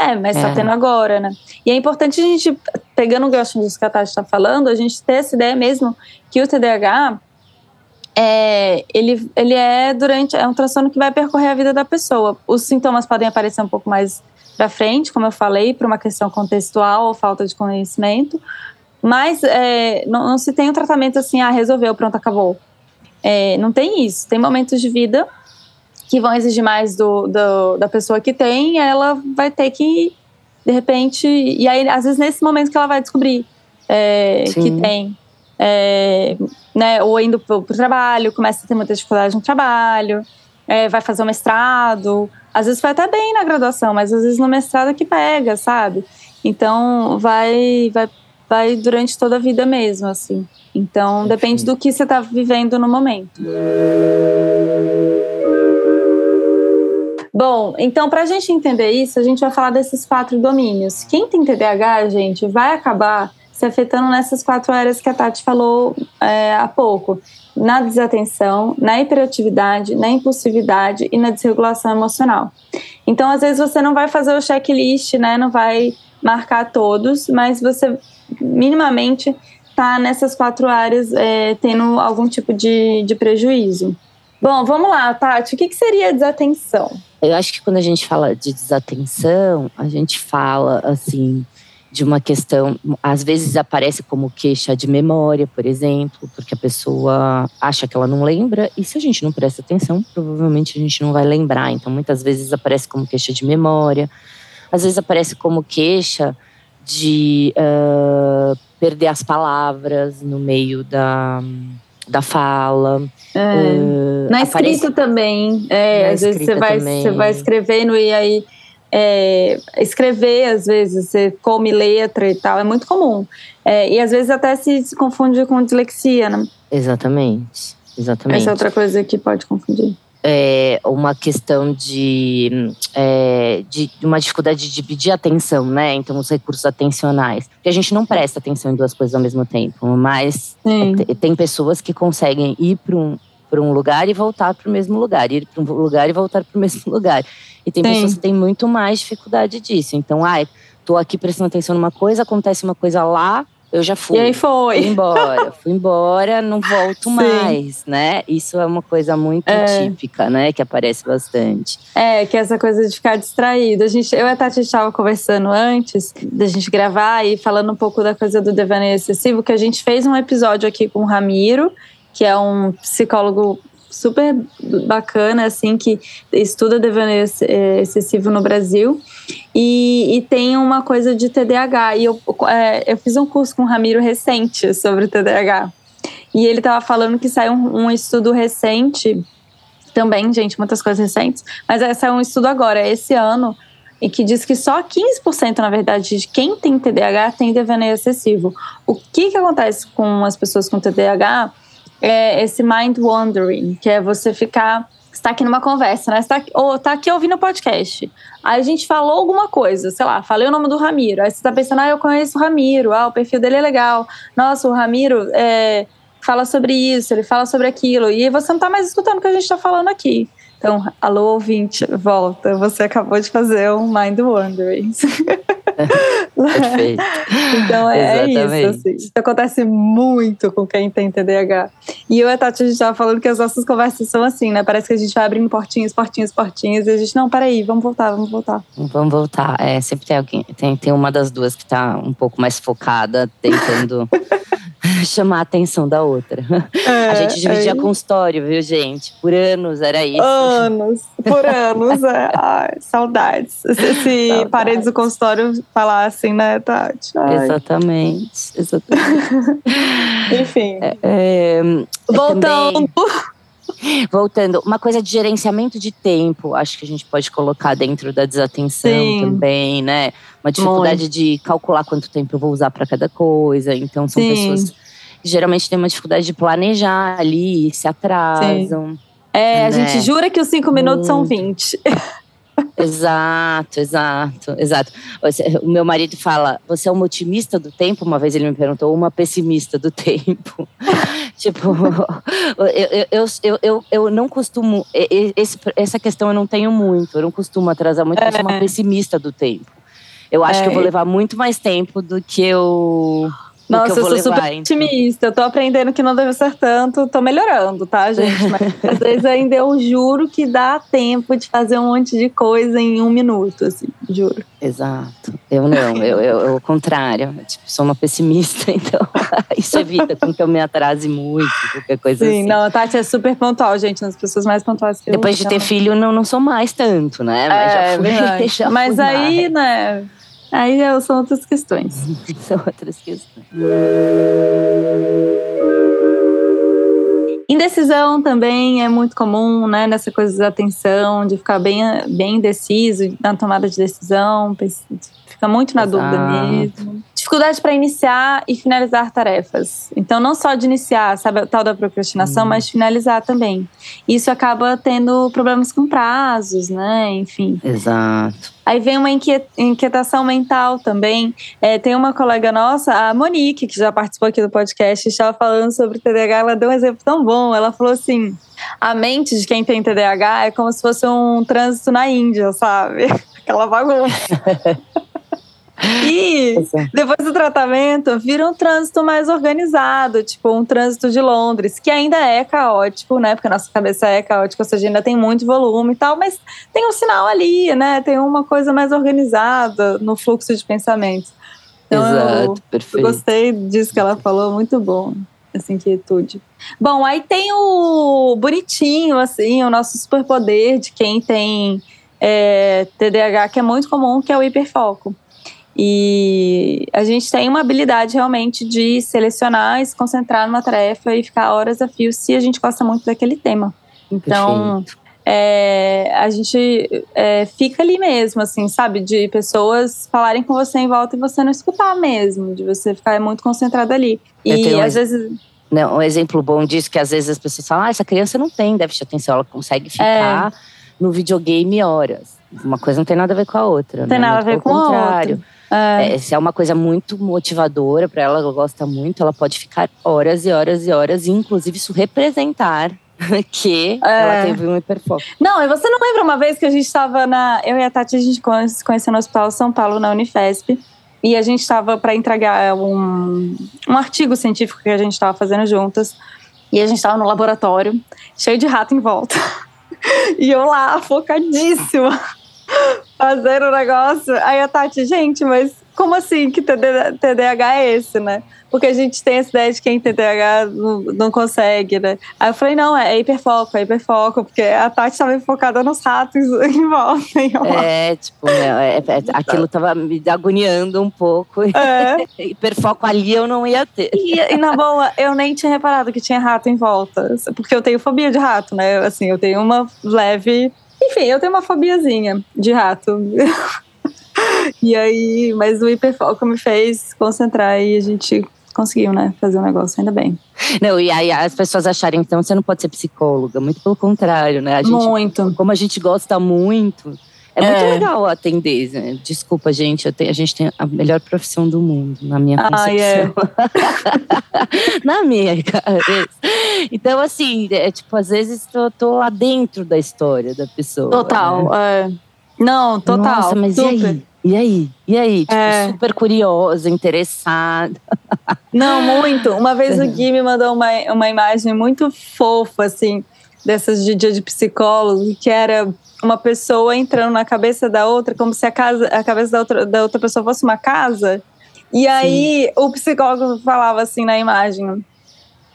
É, mas tá é. tendo agora, né? E é importante a gente, pegando o gancho disso que a Tati está falando, a gente ter essa ideia mesmo que o TDAH, é, ele, ele é durante, é um transtorno que vai percorrer a vida da pessoa. Os sintomas podem aparecer um pouco mais para frente, como eu falei, por uma questão contextual ou falta de conhecimento, mas é, não, não, se tem um tratamento assim, ah, resolveu, pronto, acabou. É, não tem isso. Tem momentos de vida que vão exigir mais do, do, da pessoa que tem, ela vai ter que, de repente. E aí, às vezes, nesse momento que ela vai descobrir é, que tem. É, né, ou indo para o trabalho, começa a ter muita dificuldade no trabalho, é, vai fazer um mestrado. Às vezes vai até bem na graduação, mas às vezes no mestrado é que pega, sabe? Então vai, vai vai durante toda a vida mesmo, assim. Então, depende do que você está vivendo no momento. Bom, então, para a gente entender isso, a gente vai falar desses quatro domínios. Quem tem TDAH, gente, vai acabar se afetando nessas quatro áreas que a Tati falou é, há pouco: na desatenção, na hiperatividade, na impulsividade e na desregulação emocional. Então, às vezes, você não vai fazer o checklist, né? Não vai marcar todos, mas você minimamente está nessas quatro áreas é, tendo algum tipo de, de prejuízo. Bom, vamos lá, Tati. O que, que seria desatenção? Eu acho que quando a gente fala de desatenção, a gente fala assim de uma questão, às vezes aparece como queixa de memória, por exemplo, porque a pessoa acha que ela não lembra, e se a gente não presta atenção, provavelmente a gente não vai lembrar. Então, muitas vezes aparece como queixa de memória, às vezes aparece como queixa de uh, perder as palavras no meio da, da fala. É. Uh, Na aparece... escrita também. É, Na às vezes você vai, você vai escrevendo e aí é, escrever, às vezes, você come letra e tal, é muito comum. É, e às vezes até se confunde com dislexia, né? Exatamente. Exatamente. Essa é outra coisa que pode confundir. É uma questão de, é, de uma dificuldade de pedir atenção, né? Então, os recursos atencionais. Porque a gente não presta atenção em duas coisas ao mesmo tempo, mas é, tem pessoas que conseguem ir para um, para um lugar e voltar para o mesmo lugar, ir para um lugar e voltar para o mesmo lugar. E tem Sim. pessoas que têm muito mais dificuldade disso. Então, ai, tô aqui prestando atenção numa coisa, acontece uma coisa lá, eu já fui. E aí foi. Fui embora, fui embora, não volto Sim. mais, né? Isso é uma coisa muito é. típica, né? Que aparece bastante. É, que é essa coisa de ficar distraído. A gente, eu e a Tati estava conversando antes da gente gravar e falando um pouco da coisa do devaneio excessivo, que a gente fez um episódio aqui com o Ramiro, que é um psicólogo super bacana, assim, que estuda devaneio é, excessivo no Brasil. E, e, tem uma coisa de TDAH. E eu, é, eu fiz um curso com o Ramiro recente sobre TDAH. E ele estava falando que saiu um, um, estudo recente, também, gente, muitas coisas recentes, mas é, saiu um estudo agora, esse ano, e que diz que só 15%, na verdade, de quem tem TDAH tem devaneio excessivo. O que, que acontece com as pessoas com TDAH? É esse mind wandering, que é você ficar está aqui numa conversa, né? Você tá, ou tá aqui ouvindo o podcast. Aí a gente falou alguma coisa, sei lá, falei o nome do Ramiro. Aí você tá pensando, ah, eu conheço o Ramiro, ah, o perfil dele é legal. Nossa, o Ramiro é, fala sobre isso, ele fala sobre aquilo. E você não tá mais escutando o que a gente tá falando aqui. Então, alô, ouvinte, volta. Você acabou de fazer um Mind Wandering. Perfeito. então é, isso, assim. Isso acontece muito com quem tem TDAH. E eu e a Tati, a gente estava falando que as nossas conversas são assim, né? Parece que a gente vai abrindo portinhos, portinhos, portinhos, e a gente, não, peraí, vamos voltar, vamos voltar. Vamos voltar. É, sempre tem alguém, tem, tem uma das duas que está um pouco mais focada, tentando chamar a atenção da outra. É, a gente dividia é. consultório, viu, gente? Por anos era isso. Anos, por anos. É. Ai, saudades. Se, se saudades. paredes do consultório falassem, né, Tati? Ai. Exatamente, exatamente. Enfim. É, é Voltando. Também, Voltando, uma coisa de gerenciamento de tempo, acho que a gente pode colocar dentro da desatenção Sim. também, né? Uma dificuldade Muito. de calcular quanto tempo eu vou usar para cada coisa. Então, são Sim. pessoas que geralmente têm uma dificuldade de planejar ali, se atrasam. Sim. É, né? a gente jura que os cinco minutos Muito. são 20. Exato, exato, exato. O meu marido fala: você é uma otimista do tempo? Uma vez ele me perguntou, uma pessimista do tempo. tipo, eu, eu, eu, eu, não costumo. Essa questão eu não tenho muito, eu não costumo atrasar muito, eu sou uma é. pessimista do tempo. Eu acho que eu vou é. levar muito mais tempo do que eu nossa, eu, eu sou super então. otimista. Eu tô aprendendo que não deve ser tanto. Tô melhorando, tá, gente? Mas às vezes ainda eu juro que dá tempo de fazer um monte de coisa em um minuto, assim, juro. Exato. Eu não, eu, eu, eu o contrário. Eu, tipo, sou uma pessimista, então isso evita com que eu me atrase muito, qualquer coisa Sim, assim. Sim, não, a Tati é super pontual, gente. As pessoas mais pontuais que Depois eu. Depois de ter filho, não, não sou mais tanto, né? Mas é, já fui, já Mas aí, mais. né Aí são outras questões. são outras questões. Indecisão também é muito comum, né? Nessa coisa da atenção, de ficar bem, bem indeciso na tomada de decisão, fica muito na Exato. dúvida mesmo dificuldade para iniciar e finalizar tarefas. Então, não só de iniciar, sabe, o tal da procrastinação, hum. mas finalizar também. Isso acaba tendo problemas com prazos, né? Enfim. Exato. Aí vem uma inquietação mental também. É, tem uma colega nossa, a Monique, que já participou aqui do podcast, estava falando sobre TDAH. Ela deu um exemplo tão bom. Ela falou assim: a mente de quem tem TDAH é como se fosse um trânsito na Índia, sabe? Aquela bagunça. E é. depois do tratamento, vira um trânsito mais organizado, tipo um trânsito de Londres, que ainda é caótico, né? Porque a nossa cabeça é caótica, ou seja, ainda tem muito volume e tal, mas tem um sinal ali, né? Tem uma coisa mais organizada no fluxo de pensamentos. Então, Exato, eu, perfeito. Eu gostei disso que ela falou, muito bom essa inquietude. Bom, aí tem o bonitinho, assim, o nosso superpoder de quem tem é, TDAH, que é muito comum, que é o hiperfoco. E a gente tem uma habilidade realmente de selecionar e se concentrar numa tarefa e ficar horas a fio se a gente gosta muito daquele tema. Então, é, a gente é, fica ali mesmo, assim, sabe? De pessoas falarem com você em volta e você não escutar mesmo, de você ficar muito concentrado ali. E às vezes. Não, um exemplo bom disso que às vezes as pessoas falam: ah, essa criança não tem déficit de atenção, ela consegue ficar é. no videogame horas. Uma coisa não tem nada a ver com a outra. Não tem né? nada muito a ver com a outra. É. É, se é uma coisa muito motivadora para ela, ela gosta muito, ela pode ficar horas e horas e horas, e inclusive isso representar que é. ela teve um hiperfoco. Não, e você não lembra uma vez que a gente estava na. Eu e a Tati, a gente se conheceu no Hospital São Paulo, na Unifesp. E a gente estava para entregar um, um artigo científico que a gente estava fazendo juntas. E a gente estava no laboratório, cheio de rato em volta. e eu lá, focadíssima fazendo o negócio. Aí a Tati, gente, mas como assim que TDAH é esse, né? Porque a gente tem essa ideia de quem tem TDAH não, não consegue, né? Aí eu falei, não, é hiperfoco, é hiperfoco, porque a Tati estava focada nos ratos em volta. Em é, tipo, é, é, aquilo tava me agoniando um pouco. É. hiperfoco ali eu não ia ter. E, e, na boa, eu nem tinha reparado que tinha rato em volta, porque eu tenho fobia de rato, né? Assim, eu tenho uma leve enfim, eu tenho uma fobiazinha de rato. e aí, mas o hiperfoco me fez concentrar e a gente conseguiu, né, fazer um negócio, ainda bem. Não, e aí as pessoas acharem, então, você não pode ser psicóloga. Muito pelo contrário, né? A gente, muito. Como a gente gosta muito, é muito é. legal atender. Né? Desculpa, gente, tenho, a gente tem a melhor profissão do mundo, na minha concepção. Ah, é. na minha cabeça. Então, assim, é, tipo, às vezes tô, tô lá dentro da história da pessoa. Total, né? é. Não, total. Nossa, mas super. e aí? E aí? E aí? Tipo, é. super curiosa, interessada. Não, muito. Uma vez o Gui me mandou uma, uma imagem muito fofa, assim, dessas de dia de psicólogo, que era uma pessoa entrando na cabeça da outra, como se a, casa, a cabeça da outra, da outra pessoa fosse uma casa. E aí Sim. o psicólogo falava assim na imagem: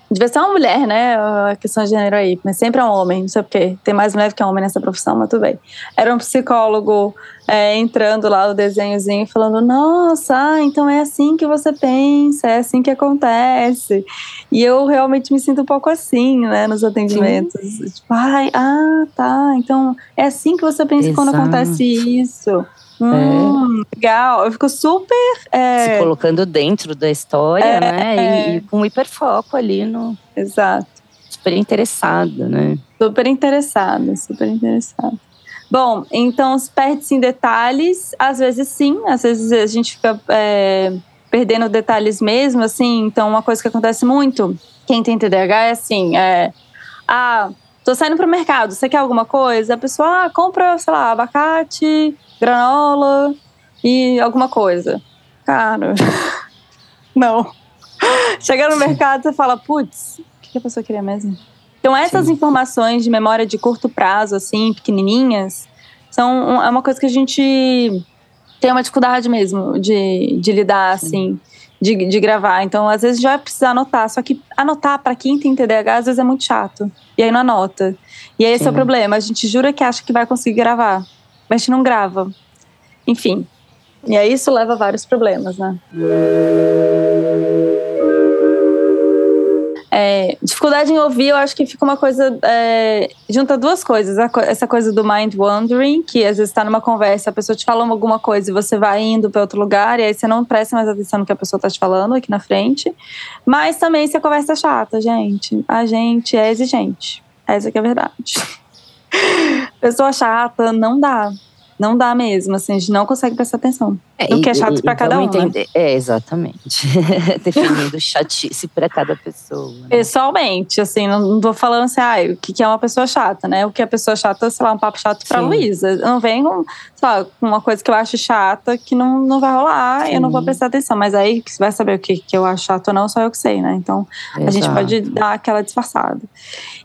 Devia ser uma mulher, né? A questão de gênero aí, mas sempre é um homem, não sei porquê. Tem mais mulher que homem nessa profissão, mas tudo bem. Era um psicólogo é, entrando lá o desenhozinho falando: Nossa, ah, então é assim que você pensa, é assim que acontece. E eu realmente me sinto um pouco assim, né, nos atendimentos. Sim. Tipo, ai, ah, tá. Então é assim que você pensa Exato. quando acontece isso. Hum, é. Legal, eu fico super. É... Se colocando dentro da história, é, né? E, e, com hiperfoco ali no. Exato. Super interessada, né? Super interessada, super interessada. Bom, então perde-se em detalhes, às vezes sim, às vezes a gente fica é, perdendo detalhes mesmo, assim. Então, uma coisa que acontece muito, quem tem TDAH é assim: é, ah, tô saindo pro mercado, você quer alguma coisa? A pessoa, ah, compra, sei lá, abacate granola e alguma coisa. Cara, não. Chega no mercado e fala, putz, o que a pessoa queria mesmo? Então, essas Sim. informações de memória de curto prazo, assim, pequenininhas, são é uma coisa que a gente tem uma dificuldade mesmo de, de lidar, assim, de, de gravar. Então, às vezes, já vai precisar anotar. Só que anotar para quem tem TDAH, às vezes é muito chato. E aí não anota. E aí esse Sim. é o problema. A gente jura que acha que vai conseguir gravar mas a gente não grava. Enfim. E aí isso leva a vários problemas, né? É, dificuldade em ouvir, eu acho que fica uma coisa. É, junta duas coisas. Essa coisa do mind wandering, que às vezes está numa conversa, a pessoa te fala alguma coisa e você vai indo para outro lugar, e aí você não presta mais atenção no que a pessoa está te falando aqui na frente. Mas também se a conversa é chata, gente. A gente é exigente. Essa que é a verdade. Pessoa chata, não dá. Não dá mesmo, assim, a gente não consegue prestar atenção. É, o que é chato para cada um. Né? É, exatamente. Definindo chatice para cada pessoa. Né? Pessoalmente, assim, não, não tô falando assim, ah, o que, é uma pessoa chata, né? O que é pessoa chata, sei lá, um papo chato Sim. Luísa. Não vem com, sei lá, uma coisa que eu acho chata que não, não vai rolar, Sim. eu não vou prestar atenção. Mas aí você vai saber o que, que eu acho chato ou não, só eu que sei, né? Então Exato. a gente pode dar aquela disfarçada.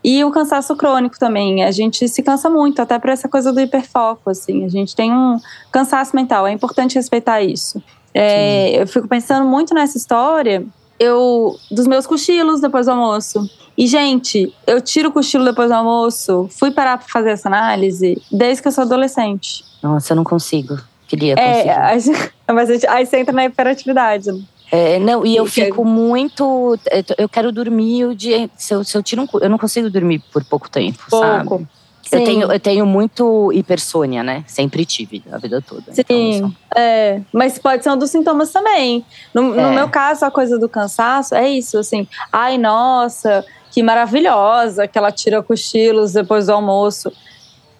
E o cansaço crônico também. A gente se cansa muito, até por essa coisa do hiperfoco, assim. A gente tem um cansaço mental. É importante respeitar isso. É, eu fico pensando muito nessa história. Eu dos meus cochilos depois do almoço. E gente, eu tiro o cochilo depois do almoço. Fui parar para fazer essa análise desde que eu sou adolescente. Nossa, eu não consigo. Queria é, mas aí você entra na hiperatividade. Né? É, não, e eu fico muito. Eu quero dormir o dia. Se eu, se eu tiro um. Eu não consigo dormir por pouco tempo, pouco. sabe? Eu tenho, eu tenho muito hipersônia, né? Sempre tive a vida toda. Então, Sim, então, é. Mas pode ser um dos sintomas também. No, é. no, meu caso, a coisa do cansaço é isso, assim. Ai, nossa, que maravilhosa que ela tira cochilos depois do almoço.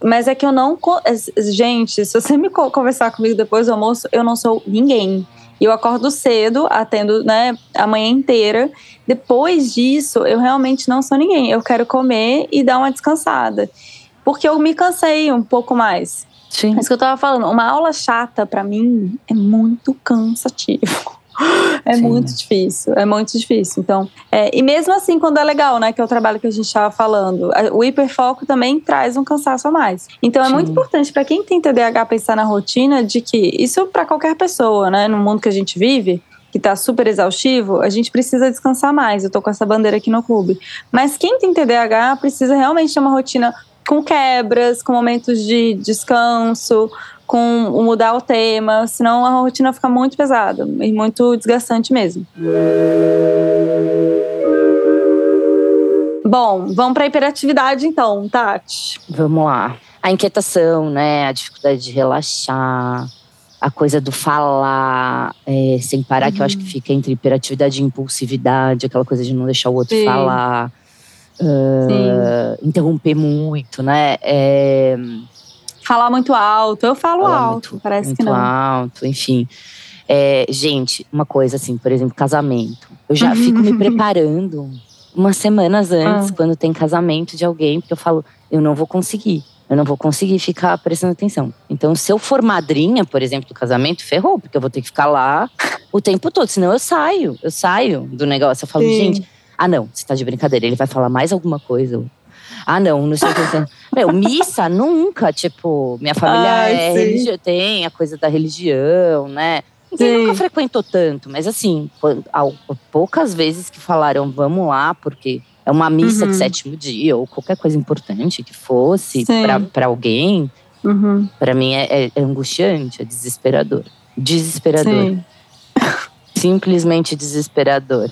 Mas é que eu não. Gente, se você me conversar comigo depois do almoço, eu não sou ninguém. Eu acordo cedo, atendo né, a manhã inteira. Depois disso, eu realmente não sou ninguém. Eu quero comer e dar uma descansada porque eu me cansei um pouco mais. Sim. É isso que eu tava falando. Uma aula chata, para mim, é muito cansativo. É Sim. muito difícil, é muito difícil. Então, é, e mesmo assim, quando é legal, né, que é o trabalho que a gente estava falando, o hiperfoco também traz um cansaço a mais. Então, é Sim. muito importante para quem tem TDAH pensar na rotina de que isso para qualquer pessoa, né, no mundo que a gente vive, que está super exaustivo, a gente precisa descansar mais. Eu tô com essa bandeira aqui no clube. Mas quem tem TDAH precisa realmente ter uma rotina com quebras, com momentos de descanso, com mudar o tema, senão a rotina fica muito pesada e muito desgastante mesmo. Bom, vamos para a hiperatividade então, Tati. Vamos lá. A inquietação, né? A dificuldade de relaxar, a coisa do falar é, sem parar, uhum. que eu acho que uhum. fica entre hiperatividade e impulsividade, aquela coisa de não deixar o outro Sim. falar uh, interromper muito, né? É, Falar muito alto. Eu falo alto, muito, parece muito que não. alto, enfim. É, gente, uma coisa assim, por exemplo, casamento. Eu já fico me preparando umas semanas antes, ah. quando tem casamento de alguém, porque eu falo, eu não vou conseguir. Eu não vou conseguir ficar prestando atenção. Então, se eu for madrinha, por exemplo, do casamento, ferrou, porque eu vou ter que ficar lá o tempo todo. Senão eu saio, eu saio do negócio. Eu falo, Sim. gente, ah, não, você tá de brincadeira, ele vai falar mais alguma coisa. Ah, não, não sei o que. Meu, missa nunca, tipo, minha família Ai, é religi- tem a coisa da religião, né? Ninguém nunca frequentou tanto, mas assim, poucas vezes que falaram, vamos lá, porque é uma missa uhum. de sétimo dia, ou qualquer coisa importante que fosse para alguém, uhum. para mim é, é, angustiante, é desesperador. Desesperador. Sim. Simplesmente desesperador.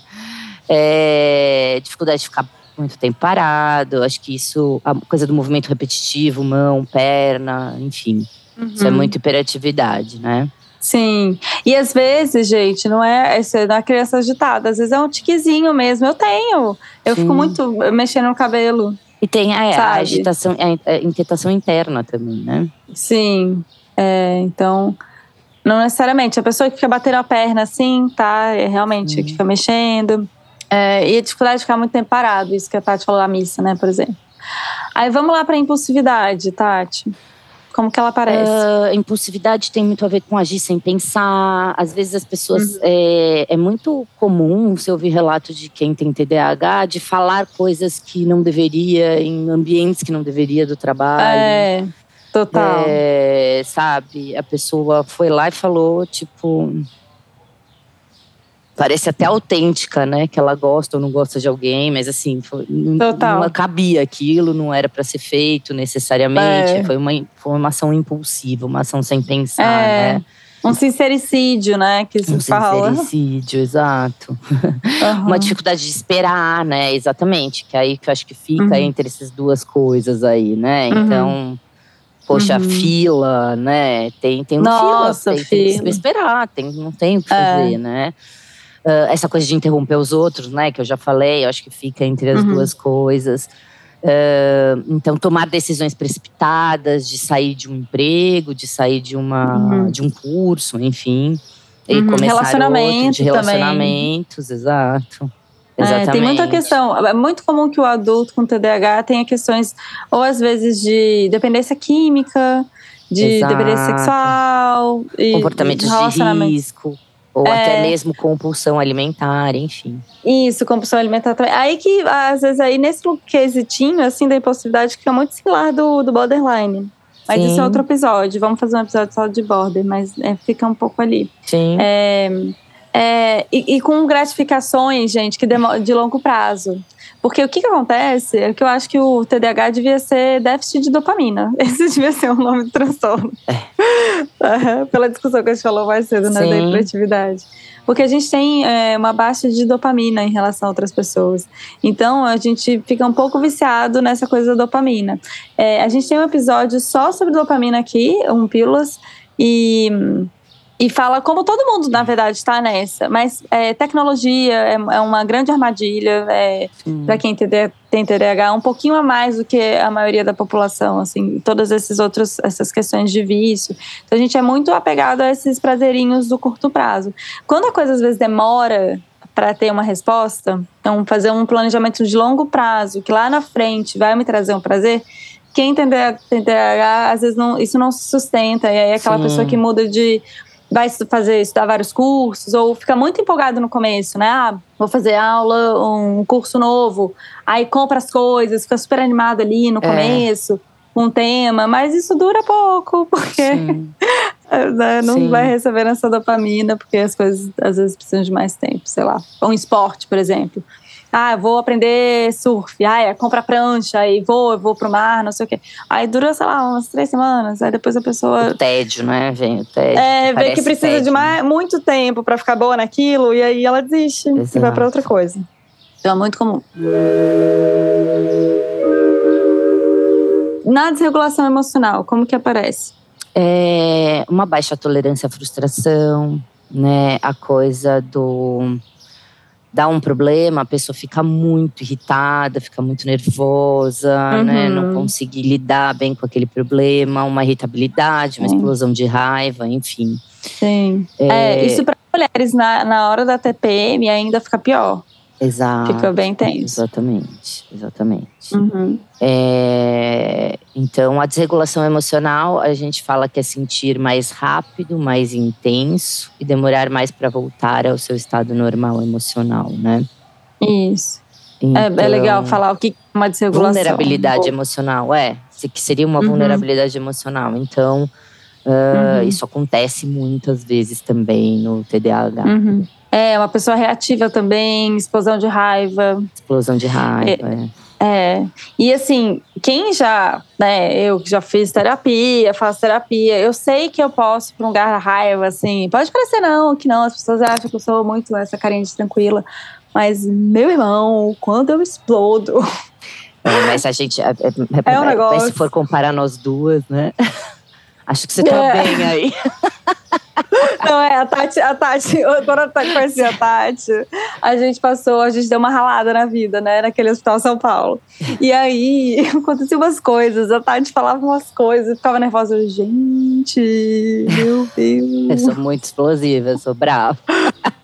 É, dificuldade de ficar muito tempo parado. Acho que isso, a coisa do movimento repetitivo, mão, perna, enfim. Uhum. Isso é uhum. muito hiperatividade, né? Sim. E às vezes, gente, não é, é na criança agitada, às vezes é um tiquezinho mesmo. Eu tenho. Eu Sim. fico muito mexendo no cabelo. E tem a, a agitação, a, inquietação interna também, né? Sim. É, então, não necessariamente. A pessoa que fica batendo a perna assim, tá? É realmente que fica mexendo. É, e a dificuldade de ficar muito tempo parado, isso que a Tati falou da missa, né, por exemplo. Aí vamos lá para impulsividade, Tati. Como que ela aparece? Uh, impulsividade tem muito a ver com agir sem pensar. Às vezes as pessoas. Uhum. É, é, muito comum você ouvir relato de quem tem TDAH de falar coisas que não deveria, em ambientes que não deveria do trabalho. É, total. É, sabe? A pessoa foi lá e falou, tipo parece até autêntica, né? Que ela gosta ou não gosta de alguém, mas assim, foi, não, não, cabia aquilo, não era para ser feito necessariamente. É. Foi, uma, foi uma ação impulsiva, uma ação sem pensar, é. né? Um sincericídio, né? Que se um fala. sincericídio, exato. Uhum. Uma dificuldade de esperar, né? Exatamente. Que aí que eu acho que fica uhum. entre essas duas coisas aí, né? Uhum. Então, poxa, uhum. fila, né? Tem, tem uma Nossa, fila, tem, tem que esperar, tem, não tem o que é. fazer, é. né? Uh, essa coisa de interromper os outros, né? Que eu já falei, eu acho que fica entre as uhum. duas coisas. Uh, então, tomar decisões precipitadas de sair de um emprego, de sair de, uma, uhum. de um curso, enfim. E uhum. começar Relacionamento outro, de relacionamentos, também. exato. É, tem muita questão. É muito comum que o adulto com TDAH tenha questões, ou às vezes de dependência química, de Exato. dependência sexual, comportamentos de risco. Ou é. até mesmo compulsão alimentar, enfim. Isso, compulsão alimentar também. Aí que, às vezes, aí nesse quesitinho, assim, da impulsividade, que é muito similar do, do borderline. Mas Sim. isso é outro episódio. Vamos fazer um episódio só de border, mas é, fica um pouco ali. Sim. É, é, e, e, com gratificações, gente, que de longo prazo. Porque o que, que acontece é que eu acho que o TDAH devia ser déficit de dopamina. Esse devia ser o nome do transtorno. É. Pela discussão que a gente falou mais cedo, né, da hiperatividade. Porque a gente tem é, uma baixa de dopamina em relação a outras pessoas. Então, a gente fica um pouco viciado nessa coisa da dopamina. É, a gente tem um episódio só sobre dopamina aqui, um Pílulas, e e fala como todo mundo, na verdade, está nessa. Mas é, tecnologia é, é, uma grande armadilha é, para quem tem TDAH, um pouquinho a mais do que a maioria da população, assim, todas esses outros, essas questões de vício. Então a gente é muito apegado a esses prazerinhos do curto prazo. Quando a coisa às vezes demora para ter uma resposta, então fazer um planejamento de longo prazo, que lá na frente vai me trazer um prazer, quem tem TDAH, às vezes não, isso não se sustenta. E aí aquela Sim. pessoa que muda de vai fazer estudar vários cursos ou fica muito empolgado no começo, né? Ah, vou fazer aula, um curso novo, aí compra as coisas, fica super animado ali no é. começo, com um tema, mas isso dura pouco, porque né, não Sim. vai receber essa dopamina, porque as coisas às vezes precisam de mais tempo, sei lá. Um esporte, por exemplo. Ah, vou aprender surf. Ah, é, compra prancha e vou, eu vou pro mar, não sei o quê. Aí dura, sei lá, umas três semanas. Aí depois a pessoa. O tédio, né, gente? O tédio. É, vê que precisa tédio, de mais, muito tempo para ficar boa naquilo e aí ela desiste Exato. e vai para outra coisa. Então é muito comum. Na desregulação emocional, como que aparece? É uma baixa tolerância à frustração, né? A coisa do dá um problema, a pessoa fica muito irritada, fica muito nervosa, uhum. né? Não conseguir lidar bem com aquele problema, uma irritabilidade, uma Sim. explosão de raiva, enfim. Sim. É, é isso para mulheres na, na hora da TPM ainda fica pior. Exato. Fica bem tenso. Exatamente, exatamente. Uhum. É, então, a desregulação emocional, a gente fala que é sentir mais rápido, mais intenso e demorar mais para voltar ao seu estado normal emocional, né? Isso. Então, é, é, então, legal falar o que é uma desregulação. Vulnerabilidade emocional, é. Que seria uma uhum. vulnerabilidade emocional. Então, uh, uhum. isso acontece muitas vezes também no TDAH. Uhum. É, uma pessoa reativa também, explosão de raiva. Explosão de raiva, é. É, e assim, quem já, né, eu que já fiz terapia, faço terapia, eu sei que eu posso prolongar a raiva, assim, pode parecer não, que não, as pessoas acham que eu sou muito essa carente tranquila, mas meu irmão, quando eu explodo. É, mas a gente, é, é, é um negócio. se for comparar nós duas, né, acho que você tá é. bem aí. Não, é, a Tati, a Tati, quando a Tati conhecia a Tati, a gente passou, a gente deu uma ralada na vida, né, naquele hospital São Paulo. E aí, aconteciam umas coisas, a Tati falava umas coisas, ficava nervosa. Eu, gente, meu Deus. Eu sou muito explosiva, eu sou brava.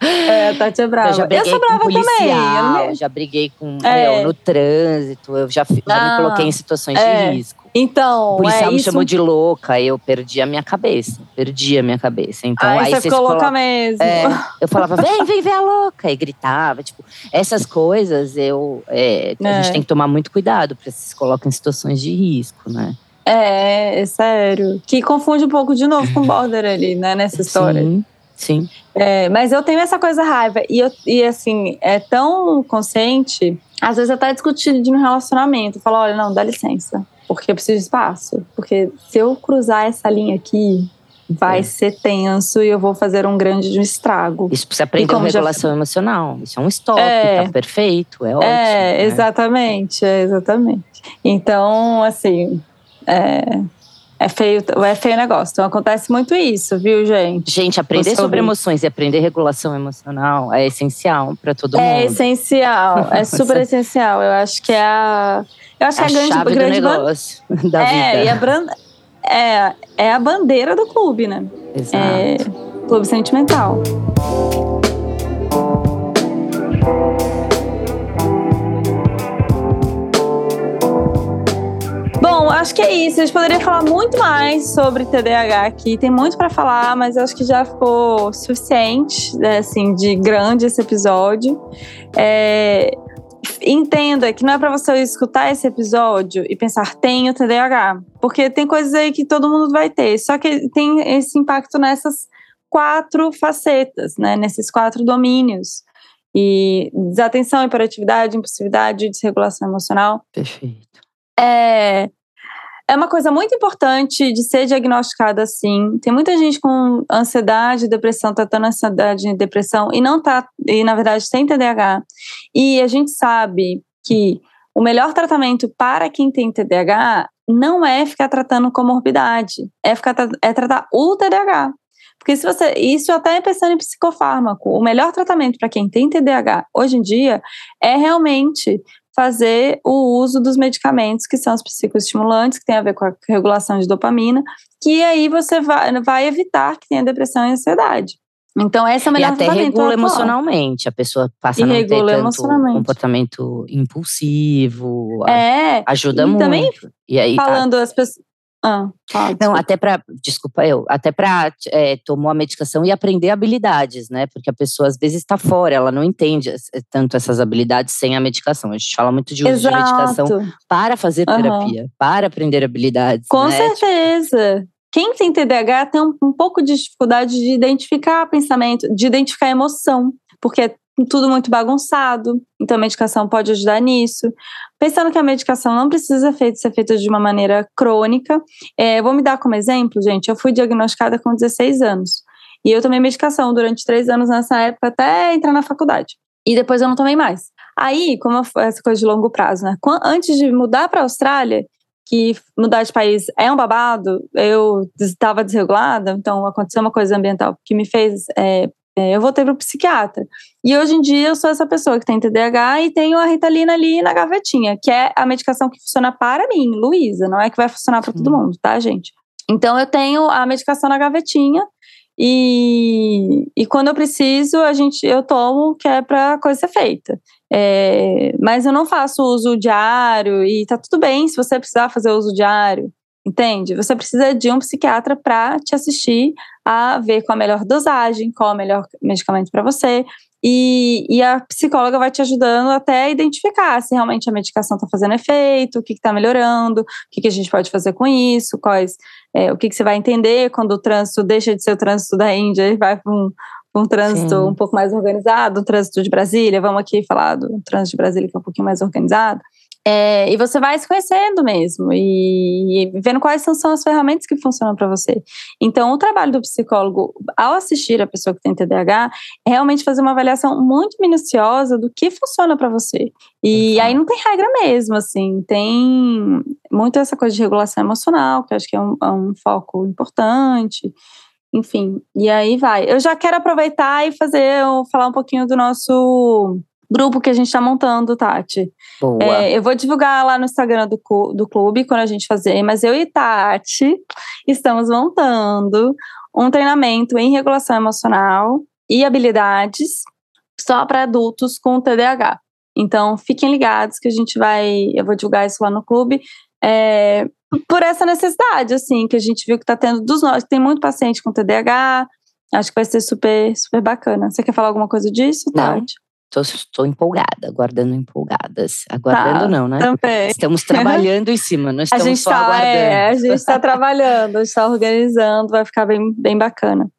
É, a Tati é brava. Eu, já eu sou brava também. Eu já briguei com é. meu, no trânsito, eu já, já ah, me coloquei em situações é. de risco. Então, o policial é, me isso... chamou de louca, eu perdi a minha cabeça. Perdi a minha cabeça. Então, aí, aí você ficou louca mesmo. É, eu falava, vem, vem ver a louca. E gritava. Tipo, essas coisas eu. É, a gente é. tem que tomar muito cuidado para se colocar em situações de risco, né? É, é sério. Que confunde um pouco de novo com o border ali, né, nessa história. Sim. Sim. É, mas eu tenho essa coisa raiva. E, eu, e assim, é tão consciente. Às vezes até discutindo no relacionamento. Falo, olha, não, dá licença porque eu preciso de espaço. Porque se eu cruzar essa linha aqui, vai é. ser tenso e eu vou fazer um grande estrago. Isso você aprendeu regulação já... emocional. Isso é um stop, é, tá perfeito, é ótimo. É, né? exatamente, é, exatamente. Então, assim, é, é feio, é feio o negócio. Então acontece muito isso, viu, gente? Gente, aprender sobre emoções e aprender regulação emocional é essencial para todo é mundo. É essencial, é super essencial. Eu acho que é a. Eu acho é a grande, chave grande do negócio ban... da é, vida. E a branda, é, é a bandeira do clube, né? Exato. É, clube sentimental. Bom, acho que é isso. A gente poderia falar muito mais sobre TDAH aqui. Tem muito para falar, mas acho que já ficou suficiente, né, assim, de grande esse episódio. É, entenda que não é para você escutar esse episódio e pensar tenho TDAH, porque tem coisas aí que todo mundo vai ter. Só que tem esse impacto nessas quatro facetas, né? Nesses quatro domínios. E desatenção, hiperatividade, impulsividade, desregulação emocional. Perfeito. É, é uma coisa muito importante de ser diagnosticada assim. Tem muita gente com ansiedade, depressão, tratando ansiedade e depressão e não tá, e na verdade tem TDAH. E a gente sabe que o melhor tratamento para quem tem TDAH não é ficar tratando comorbidade, é ficar é tratar o TDAH. Porque se você, isso até é pensando em psicofármaco, o melhor tratamento para quem tem TDAH hoje em dia é realmente fazer o uso dos medicamentos que são os psicoestimulantes, que tem a ver com a regulação de dopamina, que aí você vai, vai evitar que tenha depressão e ansiedade. Então, essa é a melhor E até regula emocionalmente. A pessoa passa a não ter tanto comportamento impulsivo. É. Ajuda e muito. Também, e aí, falando tá. as pessoas ah, pode. Não, até para, desculpa eu, até para é, tomou a medicação e aprender habilidades, né? Porque a pessoa às vezes está fora, ela não entende tanto essas habilidades sem a medicação. A gente fala muito de uso Exato. de medicação para fazer terapia, uhum. para aprender habilidades. Com né? certeza. Tipo, quem tem TDAH tem um, um pouco de dificuldade de identificar pensamento, de identificar emoção, porque tudo muito bagunçado, então a medicação pode ajudar nisso. Pensando que a medicação não precisa ser feita de uma maneira crônica, é, vou me dar como exemplo, gente, eu fui diagnosticada com 16 anos, e eu tomei medicação durante três anos nessa época até entrar na faculdade, e depois eu não tomei mais. Aí, como essa coisa de longo prazo, né? Antes de mudar para a Austrália, que mudar de país é um babado, eu estava desregulada, então aconteceu uma coisa ambiental que me fez é, eu voltei para o psiquiatra. E hoje em dia eu sou essa pessoa que tem TDAH e tenho a Ritalina ali na gavetinha, que é a medicação que funciona para mim, Luísa, não é que vai funcionar para todo mundo, tá, gente? Então eu tenho a medicação na gavetinha e, e quando eu preciso, a gente eu tomo, que é para coisa ser feita. É, mas eu não faço uso diário e tá tudo bem se você precisar fazer uso diário. Entende? Você precisa de um psiquiatra para te assistir a ver qual a melhor dosagem, qual o melhor medicamento para você. E, e, a psicóloga vai te ajudando até identificar se realmente a medicação está fazendo efeito, o que está melhorando, o que, que, a gente pode fazer com isso, quais, é, o que, que, você vai entender quando o trânsito deixa de ser o trânsito da Índia e vai para um, um trânsito Sim. um pouco mais organizado, o trânsito de Brasília. Vamos aqui falar do trânsito de Brasília, que é um pouquinho mais organizado. É, e você vai se conhecendo mesmo e, e vendo quais são, são, as ferramentas que funcionam para você. Então, o trabalho do psicólogo, ao assistir a pessoa que tem TDAH, é realmente fazer uma avaliação muito minuciosa do que funciona para você. E aí não tem regra mesmo, assim, tem muito essa coisa de regulação emocional, que eu acho que é um, é um foco importante enfim, e aí vai. Eu já quero aproveitar e fazer, falar um pouquinho do nosso grupo que a gente está montando, Tati. É, eu vou divulgar lá no Instagram do, do clube quando a gente fazer, mas eu e Tati estamos montando um treinamento em regulação emocional e habilidades só para adultos com TDAH. Então, fiquem ligados que a gente vai. Eu vou divulgar isso lá no clube. É, por essa necessidade, assim, que a gente viu que está tendo dos nós. Tem muito paciente com TDAH. Acho que vai ser super, super bacana. Você quer falar alguma coisa disso, Tati? Estou empolgada, aguardando empolgadas. Aguardando tá, não, né? Também. Estamos trabalhando em cima, não estamos a gente só tá, aguardando. É, a gente está trabalhando, está organizando, vai ficar bem, bem bacana.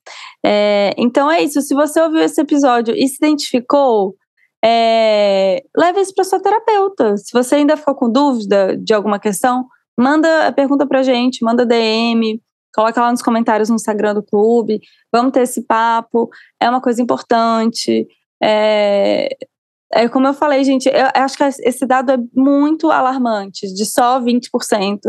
É, então é isso, se você ouviu esse episódio e se identificou, é, leve isso para sua terapeuta. Se você ainda ficou com dúvida de alguma questão, manda a pergunta para gente, manda DM, coloca lá nos comentários no Instagram do clube, vamos ter esse papo, é uma coisa importante. É, é como eu falei, gente, eu acho que esse dado é muito alarmante, de só 20%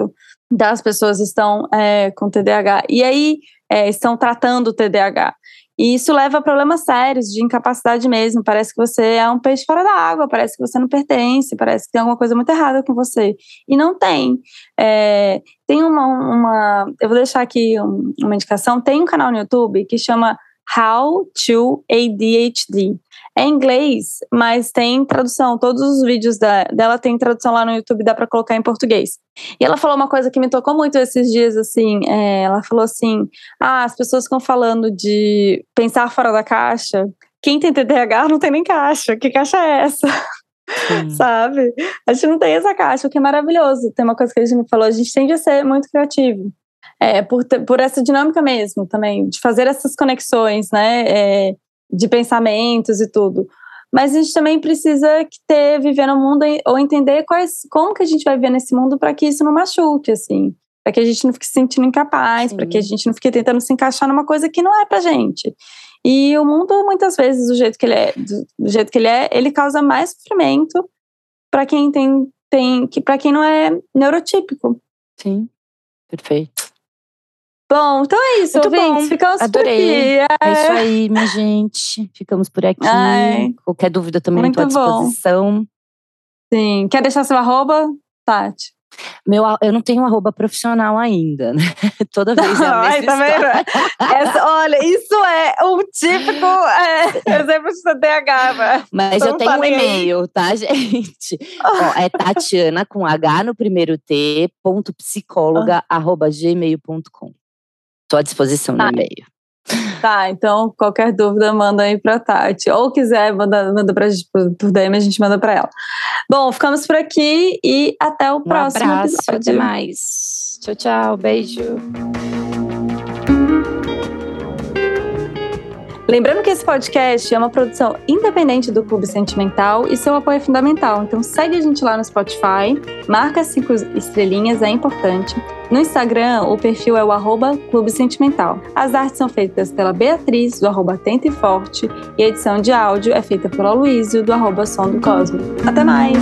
das pessoas estão é, com TDAH. E aí, é, estão tratando o TDAH. E isso leva a problemas sérios de incapacidade mesmo. Parece que você é um peixe fora da água, parece que você não pertence, parece que tem alguma coisa muito errada com você. E não tem. É, tem uma, uma, Eu vou deixar aqui um, uma indicação. Tem um canal no YouTube que chama How to ADHD. É em inglês, mas tem tradução. Todos os vídeos da, dela tem tradução lá no YouTube, dá para colocar em português. E ela falou uma coisa que me tocou muito esses dias, assim. É, ela falou assim: ah, as pessoas ficam falando de pensar fora da caixa. Quem tem TDAH não tem nem caixa. Que caixa é essa? Sabe? A gente não tem essa caixa, o que é maravilhoso. Tem uma coisa que a gente me falou: a gente tende a ser muito criativo. É, por, por essa dinâmica mesmo também, de fazer essas conexões, né? É, de pensamentos e tudo. Mas a gente também precisa ter, viver no mundo ou entender quais, como que a gente vai viver nesse mundo para que isso não machuque, assim. Para que a gente não fique se sentindo incapaz, para que a gente não fique tentando se encaixar numa coisa que não é pra gente. E o mundo, muitas vezes, do jeito que ele é, do, do jeito que ele é, ele causa mais sofrimento para quem tem, tem que para quem não é neurotípico. Sim, perfeito. Bom, então é isso, Muito ouvintes. Bom. Ficamos Adorei. por aqui. É. é. isso aí, minha gente. Ficamos por aqui. Ai. Qualquer dúvida também Muito estou à disposição. Bom. Sim. Quer deixar seu arroba, Tati? Meu, eu não tenho um arroba profissional ainda, né? Toda vez é a Ai, tá vendo? Essa, olha, isso é um típico é, exemplo de TDAH, né? Mas eu tenho um e-mail, tá, gente? Ó, é Tatiana com H no primeiro T, ponto psicóloga, ah. arroba gmail.com. Estou à disposição tá. no e-mail. Tá, então qualquer dúvida manda aí pra Tati. Ou quiser, manda, manda pra gente por DM, a gente manda pra ela. Bom, ficamos por aqui e até o um próximo abraço, episódio. Até mais. Tchau, tchau. Beijo. Lembrando que esse podcast é uma produção independente do Clube Sentimental e seu apoio é fundamental. Então segue a gente lá no Spotify, marca cinco estrelinhas, é importante. No Instagram, o perfil é o arroba Clube Sentimental. As artes são feitas pela Beatriz, do arroba e Forte, e a edição de áudio é feita pelo Aloysio, do arroba Som do Cosmo. Até mais!